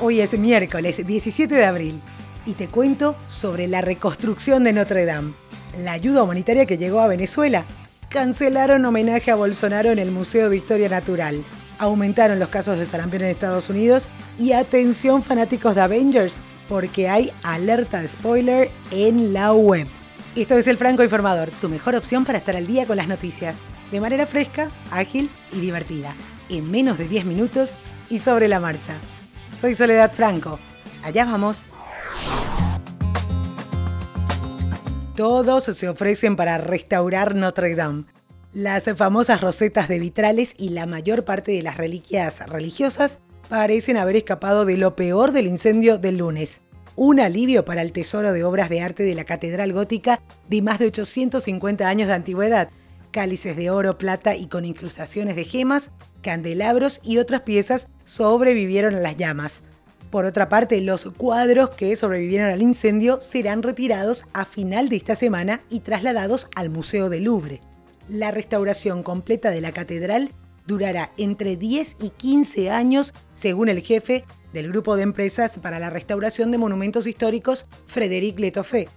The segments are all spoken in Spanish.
Hoy es miércoles 17 de abril y te cuento sobre la reconstrucción de Notre Dame, la ayuda humanitaria que llegó a Venezuela. Cancelaron homenaje a Bolsonaro en el Museo de Historia Natural. Aumentaron los casos de sarampión en Estados Unidos y atención fanáticos de Avengers, porque hay alerta de spoiler en la web. Esto es El Franco Informador, tu mejor opción para estar al día con las noticias, de manera fresca, ágil y divertida, en menos de 10 minutos y sobre la marcha. Soy Soledad Franco. Allá vamos. Todos se ofrecen para restaurar Notre Dame. Las famosas rosetas de vitrales y la mayor parte de las reliquias religiosas parecen haber escapado de lo peor del incendio del lunes. Un alivio para el tesoro de obras de arte de la Catedral Gótica de más de 850 años de antigüedad, cálices de oro, plata y con incrustaciones de gemas, candelabros y otras piezas sobrevivieron a las llamas. Por otra parte, los cuadros que sobrevivieron al incendio serán retirados a final de esta semana y trasladados al Museo del Louvre. La restauración completa de la catedral durará entre 10 y 15 años, según el jefe del grupo de empresas para la restauración de monumentos históricos, Frédéric Letoffé,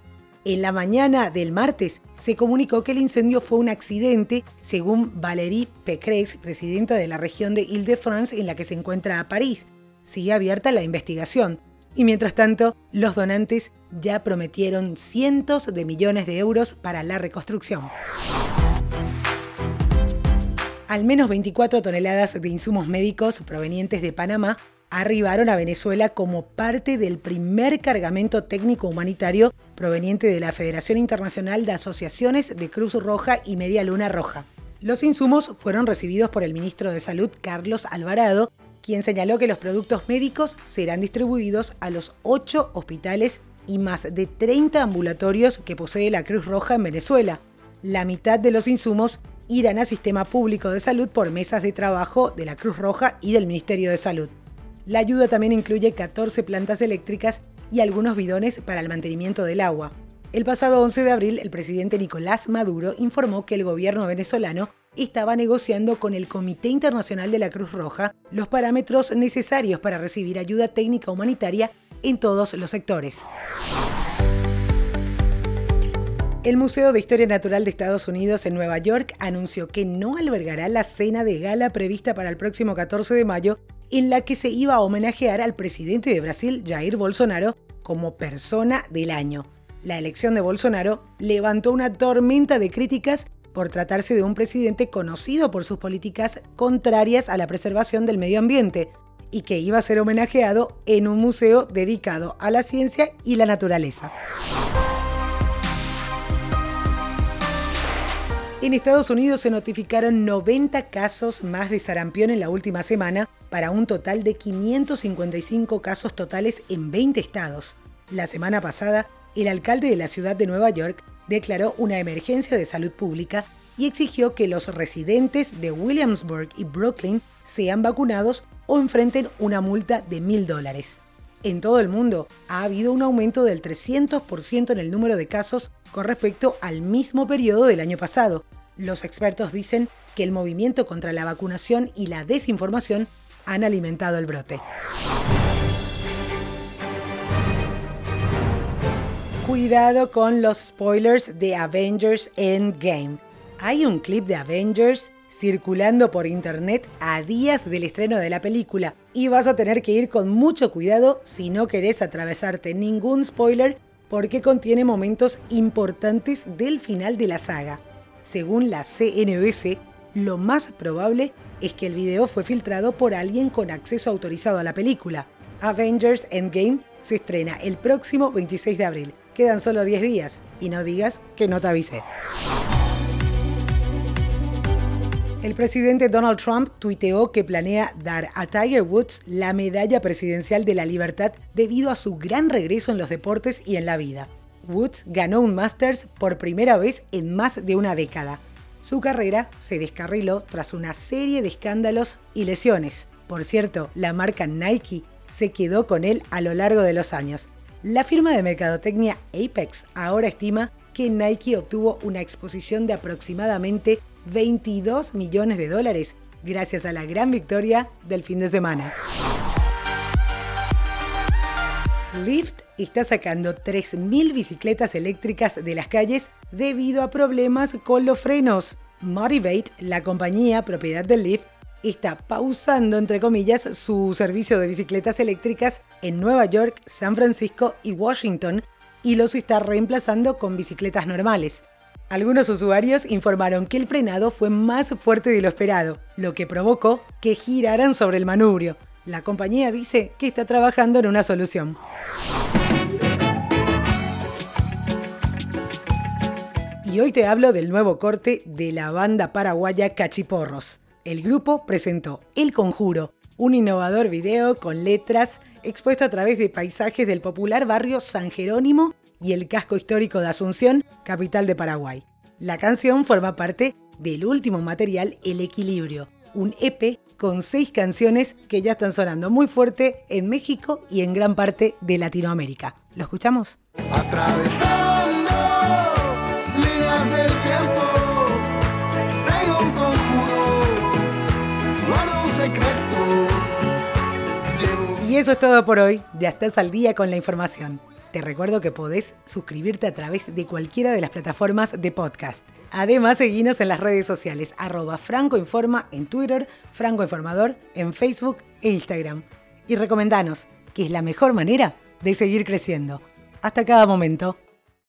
en la mañana del martes se comunicó que el incendio fue un accidente, según Valérie Pécresse, presidenta de la región de Ile-de-France en la que se encuentra París. Sigue abierta la investigación. Y mientras tanto, los donantes ya prometieron cientos de millones de euros para la reconstrucción. Al menos 24 toneladas de insumos médicos provenientes de Panamá arribaron a Venezuela como parte del primer cargamento técnico humanitario proveniente de la Federación Internacional de Asociaciones de Cruz Roja y Media Luna Roja. Los insumos fueron recibidos por el ministro de Salud, Carlos Alvarado, quien señaló que los productos médicos serán distribuidos a los ocho hospitales y más de 30 ambulatorios que posee la Cruz Roja en Venezuela. La mitad de los insumos irán al sistema público de salud por mesas de trabajo de la Cruz Roja y del Ministerio de Salud. La ayuda también incluye 14 plantas eléctricas y algunos bidones para el mantenimiento del agua. El pasado 11 de abril, el presidente Nicolás Maduro informó que el gobierno venezolano estaba negociando con el Comité Internacional de la Cruz Roja los parámetros necesarios para recibir ayuda técnica humanitaria en todos los sectores. El Museo de Historia Natural de Estados Unidos en Nueva York anunció que no albergará la cena de gala prevista para el próximo 14 de mayo en la que se iba a homenajear al presidente de Brasil, Jair Bolsonaro, como persona del año. La elección de Bolsonaro levantó una tormenta de críticas por tratarse de un presidente conocido por sus políticas contrarias a la preservación del medio ambiente y que iba a ser homenajeado en un museo dedicado a la ciencia y la naturaleza. En Estados Unidos se notificaron 90 casos más de sarampión en la última semana, para un total de 555 casos totales en 20 estados. La semana pasada, el alcalde de la ciudad de Nueva York declaró una emergencia de salud pública y exigió que los residentes de Williamsburg y Brooklyn sean vacunados o enfrenten una multa de mil dólares. En todo el mundo ha habido un aumento del 300% en el número de casos con respecto al mismo periodo del año pasado. Los expertos dicen que el movimiento contra la vacunación y la desinformación han alimentado el brote. Cuidado con los spoilers de Avengers Endgame. Hay un clip de Avengers circulando por internet a días del estreno de la película y vas a tener que ir con mucho cuidado si no querés atravesarte ningún spoiler porque contiene momentos importantes del final de la saga. Según la CNBC, lo más probable es que el video fue filtrado por alguien con acceso autorizado a la película. Avengers Endgame se estrena el próximo 26 de abril. Quedan solo 10 días y no digas que no te avisé. El presidente Donald Trump tuiteó que planea dar a Tiger Woods la medalla presidencial de la libertad debido a su gran regreso en los deportes y en la vida. Woods ganó un Masters por primera vez en más de una década. Su carrera se descarriló tras una serie de escándalos y lesiones. Por cierto, la marca Nike se quedó con él a lo largo de los años. La firma de mercadotecnia Apex ahora estima que Nike obtuvo una exposición de aproximadamente 22 millones de dólares gracias a la gran victoria del fin de semana. Lyft está sacando 3.000 bicicletas eléctricas de las calles debido a problemas con los frenos. Motivate, la compañía propiedad de Lyft, está pausando, entre comillas, su servicio de bicicletas eléctricas en Nueva York, San Francisco y Washington y los está reemplazando con bicicletas normales. Algunos usuarios informaron que el frenado fue más fuerte de lo esperado, lo que provocó que giraran sobre el manubrio. La compañía dice que está trabajando en una solución. Y hoy te hablo del nuevo corte de la banda paraguaya Cachiporros. El grupo presentó El Conjuro, un innovador video con letras expuesto a través de paisajes del popular barrio San Jerónimo y el casco histórico de Asunción, capital de Paraguay. La canción forma parte del último material El Equilibrio, un EP con seis canciones que ya están sonando muy fuerte en México y en gran parte de Latinoamérica. ¿Lo escuchamos? Atravesando líneas del tiempo, tengo un conjuro, guardo un secreto. Y eso es todo por hoy, ya estás al día con la información. Te recuerdo que podés suscribirte a través de cualquiera de las plataformas de podcast. Además, seguinos en las redes sociales, arroba francoinforma en Twitter, francoinformador en Facebook e Instagram. Y recomendanos, que es la mejor manera de seguir creciendo. Hasta cada momento.